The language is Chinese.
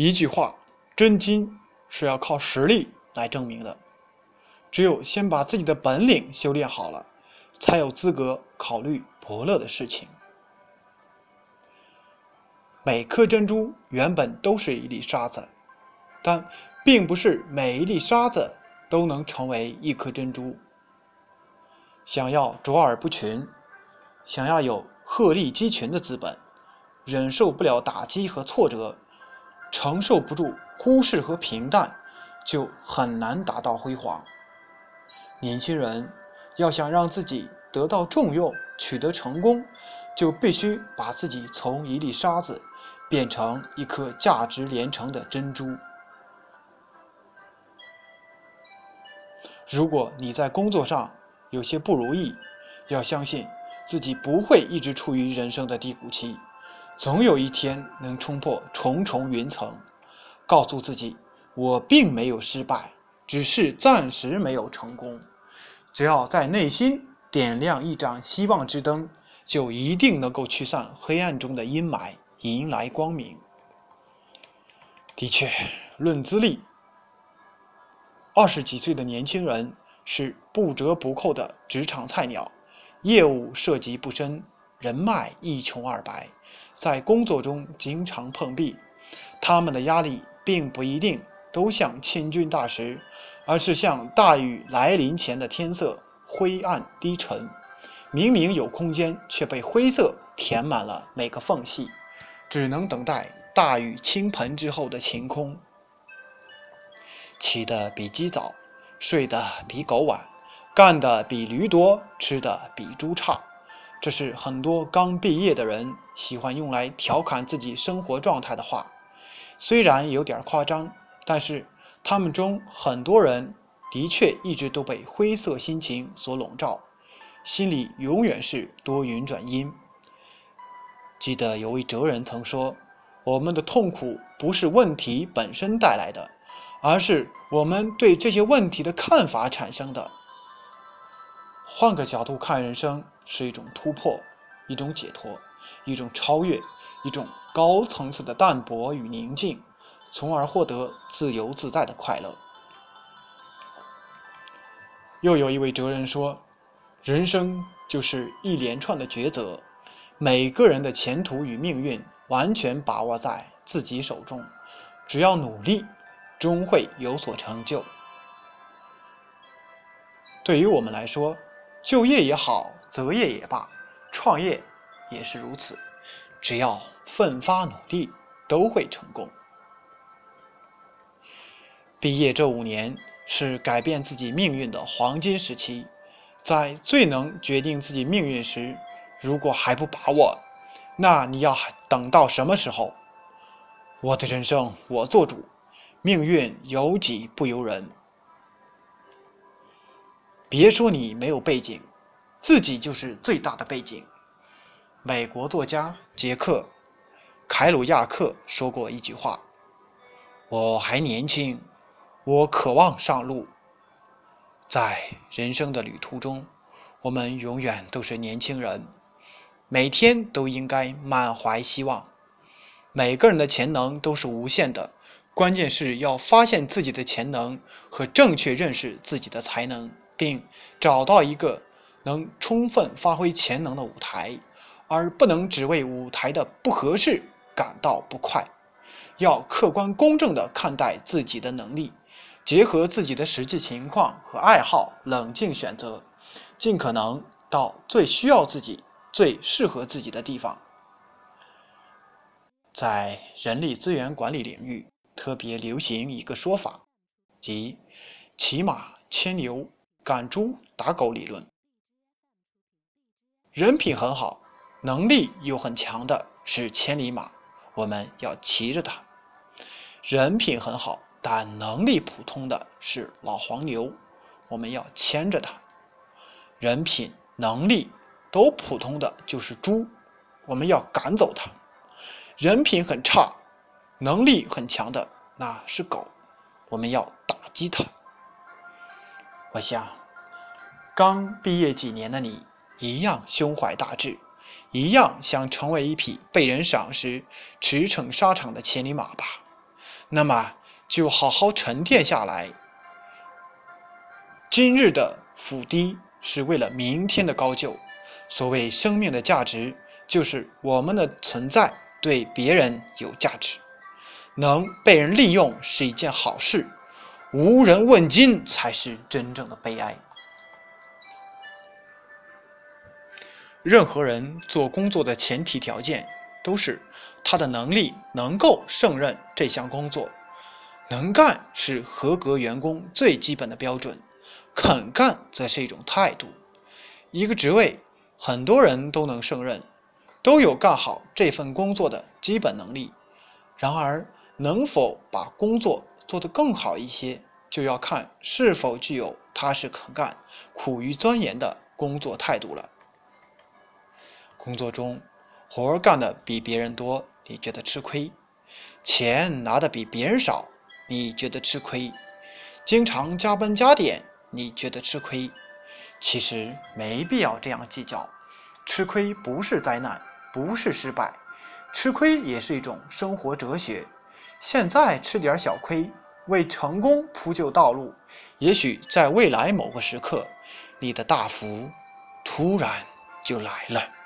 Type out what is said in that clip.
一句话，真金是要靠实力来证明的。只有先把自己的本领修炼好了，才有资格考虑伯乐的事情。每颗珍珠原本都是一粒沙子，但并不是每一粒沙子都能成为一颗珍珠。想要卓尔不群，想要有鹤立鸡群的资本，忍受不了打击和挫折。承受不住忽视和平淡，就很难达到辉煌。年轻人要想让自己得到重用、取得成功，就必须把自己从一粒沙子变成一颗价值连城的珍珠。如果你在工作上有些不如意，要相信自己不会一直处于人生的低谷期。总有一天能冲破重重云层，告诉自己，我并没有失败，只是暂时没有成功。只要在内心点亮一盏希望之灯，就一定能够驱散黑暗中的阴霾，迎来光明。的确，论资历，二十几岁的年轻人是不折不扣的职场菜鸟，业务涉及不深。人脉一穷二白，在工作中经常碰壁，他们的压力并不一定都像千钧大石，而是像大雨来临前的天色，灰暗低沉。明明有空间，却被灰色填满了每个缝隙，只能等待大雨倾盆之后的晴空。起得比鸡早，睡得比狗晚，干得比驴多，吃得比猪差。这是很多刚毕业的人喜欢用来调侃自己生活状态的话，虽然有点夸张，但是他们中很多人的确一直都被灰色心情所笼罩，心里永远是多云转阴。记得有位哲人曾说：“我们的痛苦不是问题本身带来的，而是我们对这些问题的看法产生的。”换个角度看人生。是一种突破，一种解脱，一种超越，一种高层次的淡泊与宁静，从而获得自由自在的快乐。又有一位哲人说：“人生就是一连串的抉择，每个人的前途与命运完全把握在自己手中，只要努力，终会有所成就。”对于我们来说，就业也好。择业也罢，创业也是如此。只要奋发努力，都会成功。毕业这五年是改变自己命运的黄金时期，在最能决定自己命运时，如果还不把握，那你要等到什么时候？我的人生我做主，命运由己不由人。别说你没有背景。自己就是最大的背景。美国作家杰克·凯鲁亚克说过一句话：“我还年轻，我渴望上路。”在人生的旅途中，我们永远都是年轻人，每天都应该满怀希望。每个人的潜能都是无限的，关键是要发现自己的潜能和正确认识自己的才能，并找到一个。能充分发挥潜能的舞台，而不能只为舞台的不合适感到不快。要客观公正地看待自己的能力，结合自己的实际情况和爱好，冷静选择，尽可能到最需要自己、最适合自己的地方。在人力资源管理领域，特别流行一个说法，即“骑马牵牛，赶猪打狗”理论。人品很好，能力又很强的是千里马，我们要骑着它；人品很好但能力普通的是老黄牛，我们要牵着它；人品、能力都普通的就是猪，我们要赶走它；人品很差、能力很强的那是狗，我们要打击它。我想，刚毕业几年的你。一样胸怀大志，一样想成为一匹被人赏识、驰骋沙场的千里马吧。那么就好好沉淀下来。今日的伏低是为了明天的高就。所谓生命的价值，就是我们的存在对别人有价值，能被人利用是一件好事，无人问津才是真正的悲哀。任何人做工作的前提条件都是他的能力能够胜任这项工作，能干是合格员工最基本的标准。肯干则是一种态度。一个职位，很多人都能胜任，都有干好这份工作的基本能力。然而，能否把工作做得更好一些，就要看是否具有踏实肯干、苦于钻研的工作态度了。工作中，活干的比别人多，你觉得吃亏；钱拿的比别人少，你觉得吃亏；经常加班加点。你觉得吃亏，其实没必要这样计较。吃亏不是灾难，不是失败，吃亏也是一种生活哲学。现在吃点小亏，为成功铺就道路。也许在未来某个时刻，你的大福突然就来了。